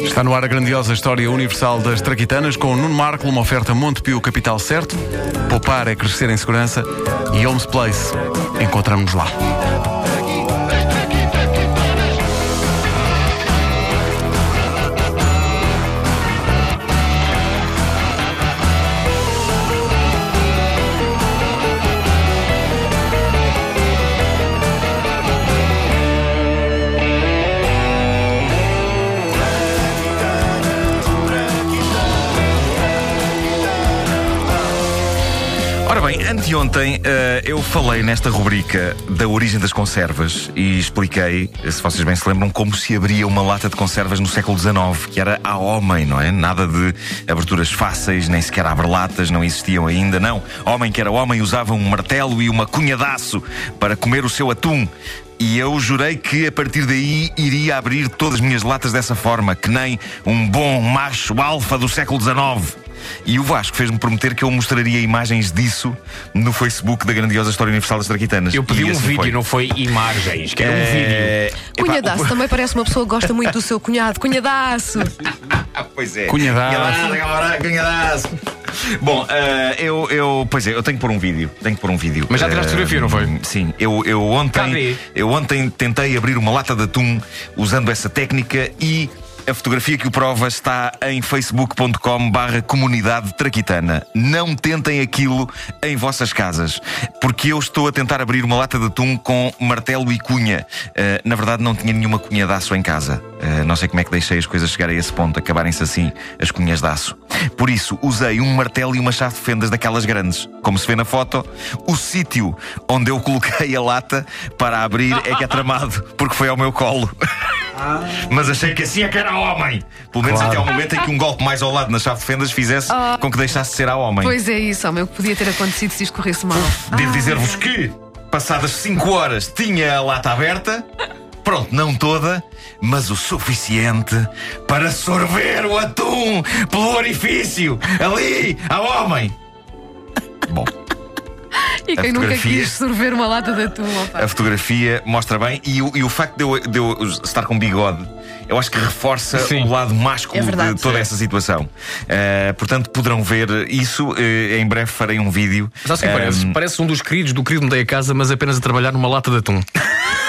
Está no ar a grandiosa história universal das traquitanas com o Nuno Marco, uma oferta Montepio Capital Certo. Poupar é crescer em segurança e Homes Place. Encontramos-nos lá. Ora bem, anteontem eh, eu falei nesta rubrica da origem das conservas e expliquei, se vocês bem se lembram, como se abria uma lata de conservas no século XIX, que era a homem, não é? Nada de aberturas fáceis, nem sequer abre-latas, não existiam ainda, não. Homem que era homem usava um martelo e uma cunhadaço para comer o seu atum. E eu jurei que a partir daí iria abrir todas as minhas latas dessa forma, que nem um bom macho alfa do século XIX. E o Vasco fez-me prometer que eu mostraria imagens disso no Facebook da grandiosa História Universal das Traquitanas. Eu pedi E um assim vídeo, foi. não foi imagens, que era um vídeo. É... epá, Cunhadaço também parece uma pessoa que gosta muito do seu cunhado. Cunhadaço! Pois é. Cunhadaço. Cunhadaço, cunhadaço. Bom, eh, eu, eu. Pois é, eu tenho que pôr um vídeo. Tenho que pôr um vídeo. Mas já tiraste Eh, fotografia, não foi? Sim. Eu, eu ontem. Eu ontem tentei abrir uma lata de atum usando essa técnica e. A fotografia que o prova está em facebook.com barra comunidade traquitana. Não tentem aquilo em vossas casas, porque eu estou a tentar abrir uma lata de atum com martelo e cunha. Eh, na verdade, não tinha nenhuma cunha de aço em casa. Eh, não sei como é que deixei as coisas chegar a esse ponto, acabarem-se assim as cunhas de aço. Por isso, usei um martelo e uma chave de fendas daquelas grandes. Como se vê na foto, o sítio onde eu coloquei a lata para abrir é que é tramado, porque foi ao meu colo. Mas achei que assim é que era homem. Pelo menos até ao momento em que um golpe mais ao lado na chave de fendas fizesse com que deixasse de ser a homem. Pois é isso, homem, o que podia ter acontecido se corresse mal. Devo Ah, dizer-vos que, passadas 5 horas, tinha a lata aberta. Pronto, não toda, mas o suficiente para sorver o atum pelo orifício. Ali, ao homem. Bom, E quem a nunca fotografia- quis sorver uma lata de atum, opa. a fotografia mostra bem e o, e o facto de eu, de eu estar com bigode. Eu acho que reforça Sim. o lado másculo É verdade. de toda essa situação. Eh, portanto, poderão ver isso. Eh, em breve farei um vídeo. Sabe o que parece? Ehm, Parece um dos queridos do querido Mudei a Casa, mas apenas a trabalhar numa lata de atum.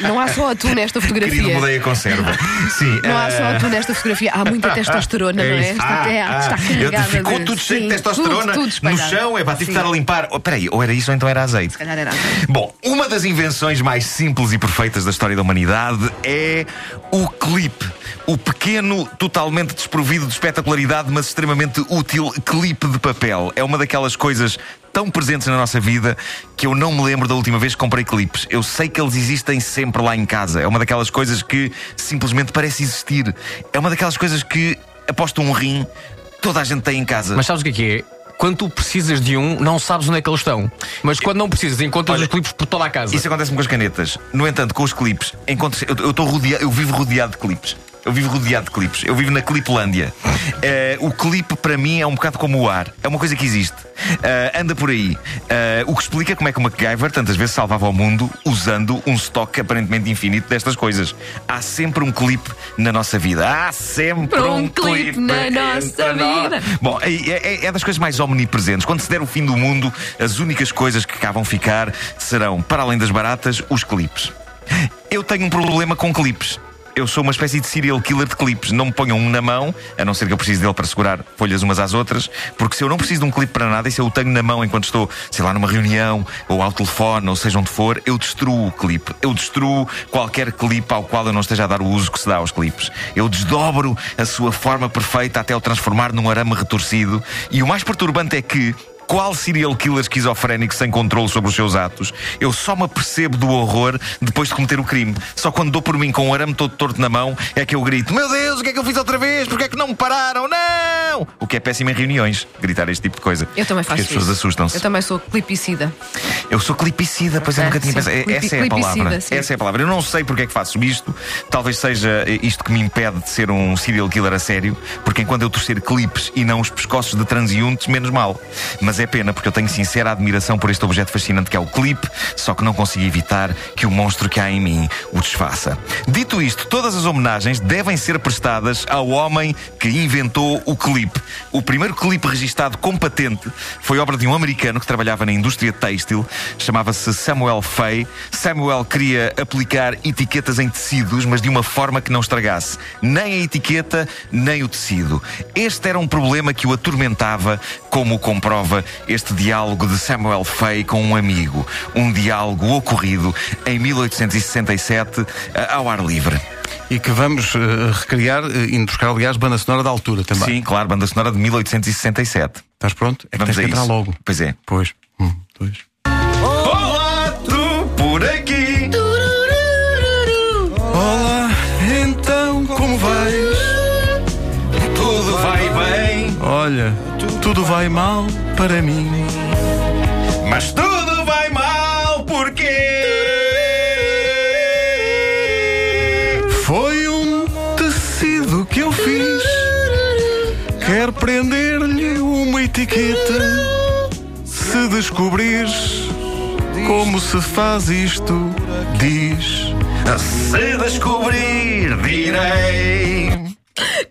Não há só atum nesta Querido, fotografia. mudei a conserva. Sim. Não há só eh, atum nesta fotografia. Há muita testosterona, não é? isso. Está, é, Ah, está ah, carregada. ficou de- tudo cheio de testosterona tudo, tudo no chão. É pá, tive estar a limpar. Oh, peraí, ou era isso ou então era azeite. Se calhar era atum. Bom, uma das invenções mais simples e perfeitas da história da humanidade é o clipe. O pequeno, totalmente desprovido de espetacularidade, mas extremamente útil clipe de papel. É uma daquelas coisas tão presentes na nossa vida que eu não me lembro da última vez que comprei clipes. Eu sei que eles existem sempre lá em casa. É uma daquelas coisas que simplesmente parece existir. É uma daquelas coisas que, aposto um rim, toda a gente tem em casa. Mas sabes o que é que é? Quando tu precisas de um, não sabes onde é que eles estão. Mas quando não precisas, encontras Olha, os clipes por toda a casa. Isso acontece-me com as canetas. No entanto, com os clipes, encontro eu, eu, estou rodeado, eu vivo rodeado de clipes. Eu vivo rodeado de clipes. Eu vivo na Cliplândia. Eh, o clipe, para mim, é um bocado como o ar. É uma coisa que existe. Eh, anda por aí. Eh, o que explica como é que o MacGyver tantas vezes salvava o mundo usando um estoque aparentemente infinito destas coisas. Há sempre um clipe na nossa vida. Há sempre Um um, clipe na nossa vida. Bom, é, é- é das coisas mais omnipresentes. Quando se der o fim do mundo, as únicas coisas que cá vão ficar serão, para além das baratas, os clipes. Eu tenho um problema com clipes. Eu sou uma espécie de serial killer de clipes. Não me ponham um na mão, a não ser que eu precise dele para segurar folhas umas às outras, porque se eu não preciso de um clipe para nada e se eu o tenho na mão enquanto estou, sei lá, numa reunião, ou ao telefone, ou seja onde for, eu destruo o clipe. Eu destruo qualquer clipe ao qual eu não esteja a dar o uso que se dá aos clipes. Eu desdobro a sua forma perfeita até o transformar num arame retorcido. E o mais perturbante é que qual serial killer esquizofrénico sem controle sobre os seus atos? Eu só me apercebo do horror depois de cometer o crime. Só quando dou por mim com o arame todo torto na mão é que eu grito: Meu Deus, o que é que eu fiz outra vez? Porquê é que não me pararam? Não! O que é péssimo em reuniões, gritar este tipo de coisa. Eu também Porque faço as pessoas isso. assustam-se. Eu também sou clipicida. Eu sou clipicida, pois eu Ok, nunca tinha sim. pensado. É- Clipi- Essa é a palavra. sim. Essa é a palavra. Eu não sei porque é que faço isto. Talvez seja isto que me impede de ser um serial killer a sério, porque enquanto eu torcer clipes e não os pescoços de transeuntes, menos mal. Mas Mas é pena porque eu tenho sincera admiração por este objeto fascinante que é o clipe, só que não consigo evitar que o monstro que há em mim o desfaça. Dito isto, todas as homenagens devem ser prestadas ao homem que inventou o clipe. O primeiro clipe registado com patente foi obra de um americano que trabalhava na indústria têxtil, chamava-se Samuel Fay. Samuel queria aplicar etiquetas em tecidos, mas de uma forma que não estragasse nem a etiqueta, nem o tecido. Este era um problema que o atormentava, como comprova este diálogo de Samuel Fay com um amigo. Um diálogo ocorrido em 1867, ao ar livre. E que vamos uh, recriar, uh, indo buscar, aliás, banda sonora da altura também. Sim, claro, banda sonora de 1867. Estás pronto? É que Vamos tens que entrar isso. logo. Pois é. Pois. Um, dois. Olá, tu por aqui. Olá, então como vais? Tudo vai bem, Olha, tudo vai mal para mim. mas tudo Quer prender-lhe uma etiqueta. Se descobrires como se faz isto, diz. Se descobrir, direi.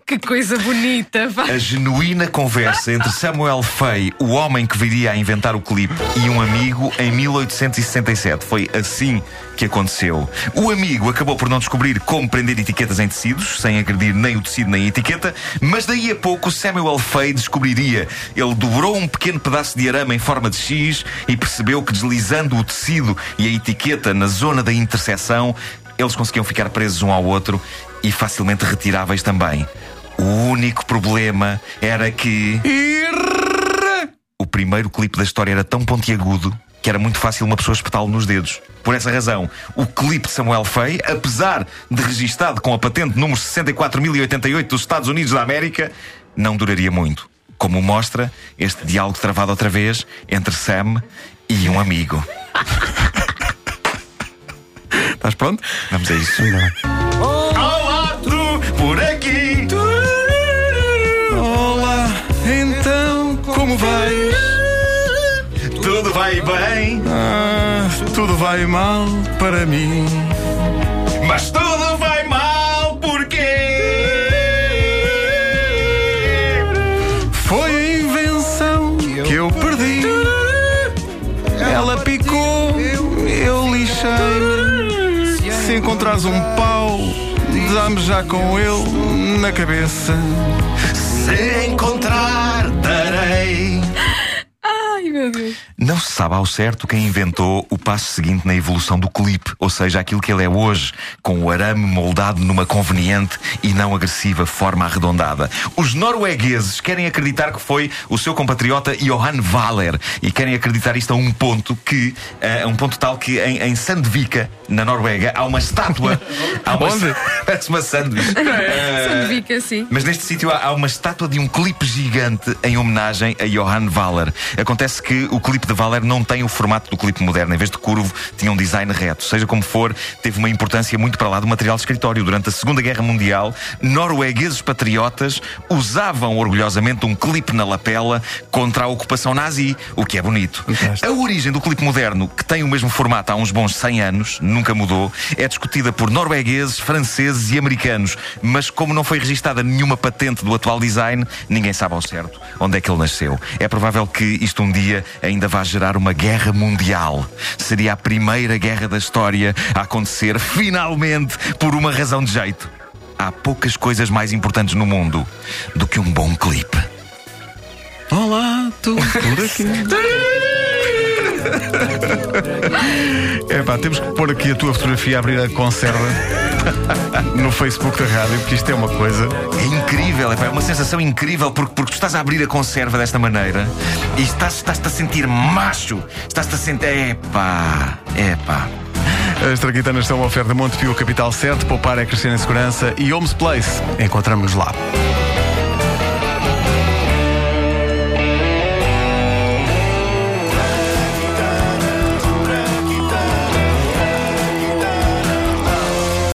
Que coisa bonita. A genuína conversa entre Samuel Fay, o homem que viria a inventar o clipe, e um amigo em 1867. Foi assim que aconteceu. O amigo acabou por não descobrir como prender etiquetas em tecidos, sem agredir nem o tecido nem a etiqueta, mas daí a pouco Samuel Fay descobriria. Ele dobrou um pequeno pedaço de arame em forma de X e percebeu que deslizando o tecido e a etiqueta na zona da interseção, eles conseguiam ficar presos um ao outro e facilmente retiráveis também. O único problema era que o primeiro clipe da história era tão pontiagudo que era muito fácil uma pessoa espetá-lo nos dedos. Por essa razão, o clipe de Samuel Fay, apesar de registado com a patente número 64088 dos Estados Unidos da América, não duraria muito. Como mostra este diálogo travado outra vez entre Sam e um amigo. Estás pronto? Vamos a isso. Olá, tu por aqui. Olá, então como vais? Tudo vai bem, Ah, tudo vai mal para mim. mas tudo encontrares um pau, dá-me já com ele na cabeça. Se encontrar, darei. Ai, meu Deus. Não se sabe ao certo quem inventou o passo seguinte na evolução do clipe, ou seja, aquilo que ele é hoje, com o arame moldado numa conveniente e não agressiva forma arredondada. Os noruegueses querem acreditar que foi o seu compatriota Johan Valer e querem acreditar isto a um ponto que, eh, a um ponto tal que em, em Sandvika, na Noruega, há uma estátua. há uma, Onde? Parece uma sanduíche. Eh, Sandifica assim. mas neste sítio há, há uma estátua de um clipe gigante em homenagem a Johann Waller. Acontece que o clipe de Waller não tem o formato do clipe moderno. Em vez de curvo, tinha um design reto. Seja como for, teve uma importância muito para lá do material de escritório. Durante a Segunda Guerra Mundial, noruegueses patriotas usavam orgulhosamente um clipe na lapela contra a ocupação nazi, o que é bonito. A origem do clipe moderno, que tem o mesmo formato há uns bons 100 anos, nunca mudou, é discutida por noruegueses, franceses e americanos. Mas como não foi registada nenhuma patente do atual design, ninguém sabe ao certo onde é que ele nasceu. É provável que isto um dia ainda vá gerar uma guerra mundial. Seria a primeira guerra da história a acontecer finalmente por uma razão de jeito. Há poucas coisas mais importantes no mundo do que um bom clipe. Olá, tu por aqui. É pá, temos que pôr aqui a tua fotografia a abrir a conserva no Facebook da rádio, porque isto é uma coisa. É incrível, epá, é uma sensação incrível porque, porque tu estás a abrir a conserva desta maneira e estás- estás-te a sentir macho. Estás-te a sentir. Epá, epá. As traquitanas são uma oferta Montepio Capital 7, poupar é crescer em segurança e Homes Place. Encontramos-nos lá.